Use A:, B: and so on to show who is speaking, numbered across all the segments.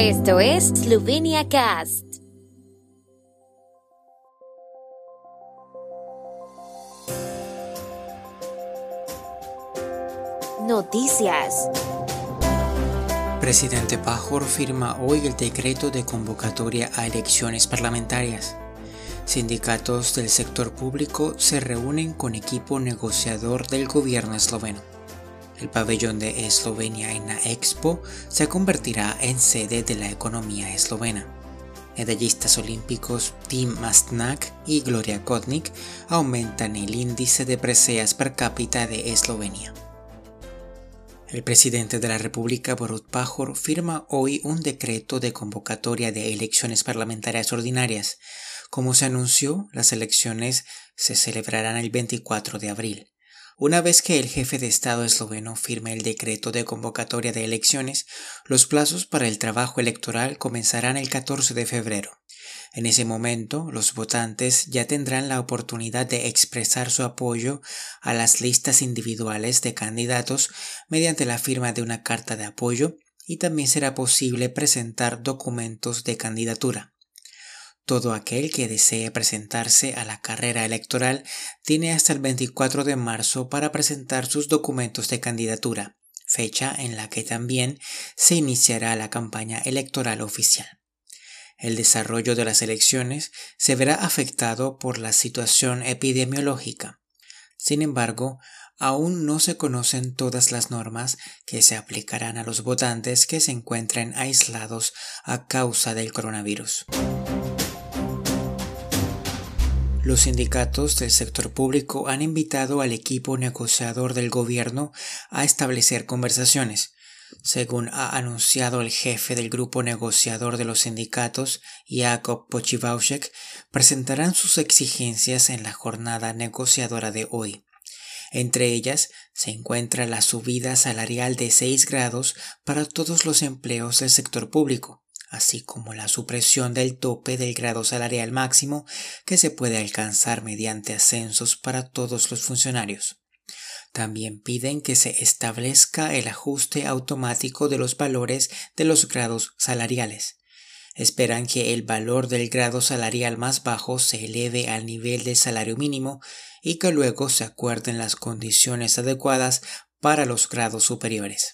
A: Esto es Slovenia Cast. Noticias.
B: Presidente Pajor firma hoy el decreto de convocatoria a elecciones parlamentarias. Sindicatos del sector público se reúnen con equipo negociador del gobierno esloveno. El pabellón de Eslovenia en la Expo se convertirá en sede de la economía eslovena. Medallistas olímpicos Tim Mastnak y Gloria Kotnik aumentan el índice de preseas per cápita de Eslovenia. El presidente de la República, Borut Pajor, firma hoy un decreto de convocatoria de elecciones parlamentarias ordinarias. Como se anunció, las elecciones se celebrarán el 24 de abril. Una vez que el jefe de Estado esloveno firme el decreto de convocatoria de elecciones, los plazos para el trabajo electoral comenzarán el 14 de febrero. En ese momento, los votantes ya tendrán la oportunidad de expresar su apoyo a las listas individuales de candidatos mediante la firma de una carta de apoyo y también será posible presentar documentos de candidatura. Todo aquel que desee presentarse a la carrera electoral tiene hasta el 24 de marzo para presentar sus documentos de candidatura, fecha en la que también se iniciará la campaña electoral oficial. El desarrollo de las elecciones se verá afectado por la situación epidemiológica. Sin embargo, aún no se conocen todas las normas que se aplicarán a los votantes que se encuentren aislados a causa del coronavirus. Los sindicatos del sector público han invitado al equipo negociador del gobierno a establecer conversaciones. Según ha anunciado el jefe del grupo negociador de los sindicatos, Jakob Pochivaushek, presentarán sus exigencias en la jornada negociadora de hoy. Entre ellas se encuentra la subida salarial de 6 grados para todos los empleos del sector público, así como la supresión del tope del grado salarial máximo que se puede alcanzar mediante ascensos para todos los funcionarios. También piden que se establezca el ajuste automático de los valores de los grados salariales. Esperan que el valor del grado salarial más bajo se eleve al nivel del salario mínimo y que luego se acuerden las condiciones adecuadas para los grados superiores.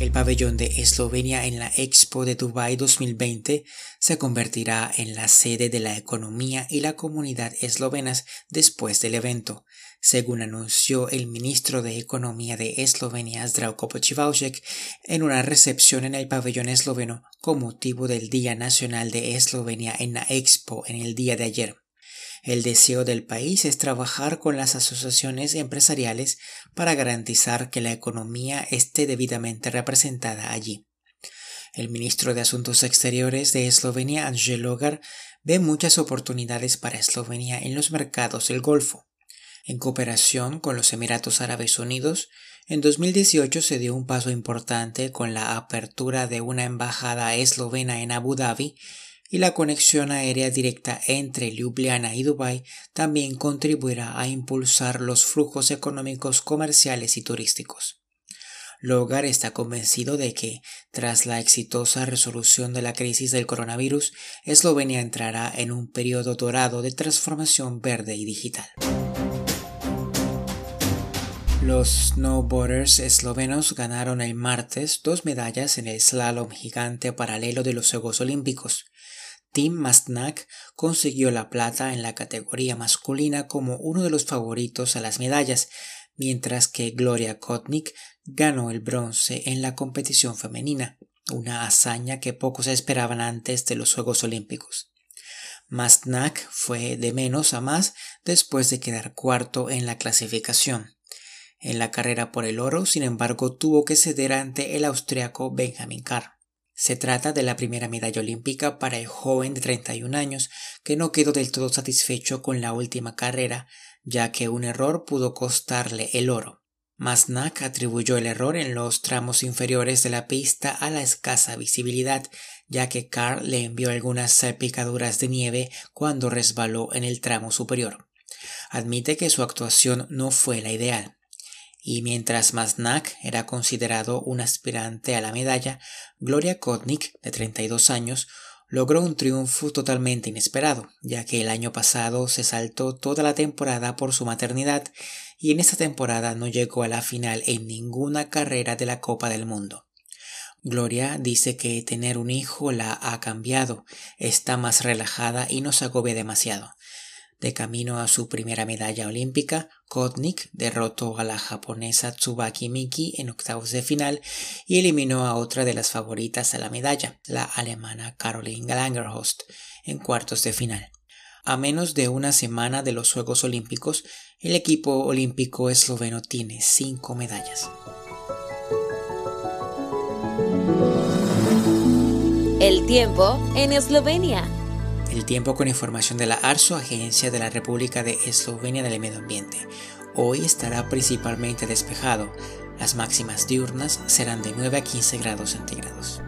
B: El pabellón de Eslovenia en la Expo de Dubai 2020 se convertirá en la sede de la economía y la comunidad eslovenas después del evento, según anunció el ministro de Economía de Eslovenia Zdravko Pochivaušek en una recepción en el pabellón esloveno con motivo del Día Nacional de Eslovenia en la Expo en el día de ayer. El deseo del país es trabajar con las asociaciones empresariales para garantizar que la economía esté debidamente representada allí. El ministro de Asuntos Exteriores de Eslovenia, Angel Logar, ve muchas oportunidades para Eslovenia en los mercados del Golfo. En cooperación con los Emiratos Árabes Unidos, en 2018 se dio un paso importante con la apertura de una embajada eslovena en Abu Dhabi y la conexión aérea directa entre Ljubljana y Dubái también contribuirá a impulsar los flujos económicos comerciales y turísticos. Logar está convencido de que, tras la exitosa resolución de la crisis del coronavirus, Eslovenia entrará en un periodo dorado de transformación verde y digital. Los snowboarders eslovenos ganaron el martes dos medallas en el slalom gigante paralelo de los Juegos Olímpicos. Tim Mastnak consiguió la plata en la categoría masculina como uno de los favoritos a las medallas, mientras que Gloria Kotnik ganó el bronce en la competición femenina, una hazaña que pocos esperaban antes de los Juegos Olímpicos. Mastnak fue de menos a más después de quedar cuarto en la clasificación. En la carrera por el oro, sin embargo, tuvo que ceder ante el austriaco Benjamin Carr. Se trata de la primera medalla olímpica para el joven de 31 años que no quedó del todo satisfecho con la última carrera, ya que un error pudo costarle el oro. Masnak atribuyó el error en los tramos inferiores de la pista a la escasa visibilidad, ya que Carr le envió algunas salpicaduras de nieve cuando resbaló en el tramo superior. Admite que su actuación no fue la ideal. Y mientras Masnak era considerado un aspirante a la medalla, Gloria Kotnik, de 32 años, logró un triunfo totalmente inesperado, ya que el año pasado se saltó toda la temporada por su maternidad y en esta temporada no llegó a la final en ninguna carrera de la Copa del Mundo. Gloria dice que tener un hijo la ha cambiado, está más relajada y no se agobia demasiado. De camino a su primera medalla olímpica, Kotnik derrotó a la japonesa Tsubaki Miki en octavos de final y eliminó a otra de las favoritas a la medalla, la alemana Caroline Langerhost, en cuartos de final. A menos de una semana de los Juegos Olímpicos, el equipo olímpico esloveno tiene cinco medallas.
A: El tiempo en Eslovenia.
B: El tiempo con información de la ARSO, Agencia de la República de Eslovenia del Medio Ambiente. Hoy estará principalmente despejado. Las máximas diurnas serán de 9 a 15 grados centígrados.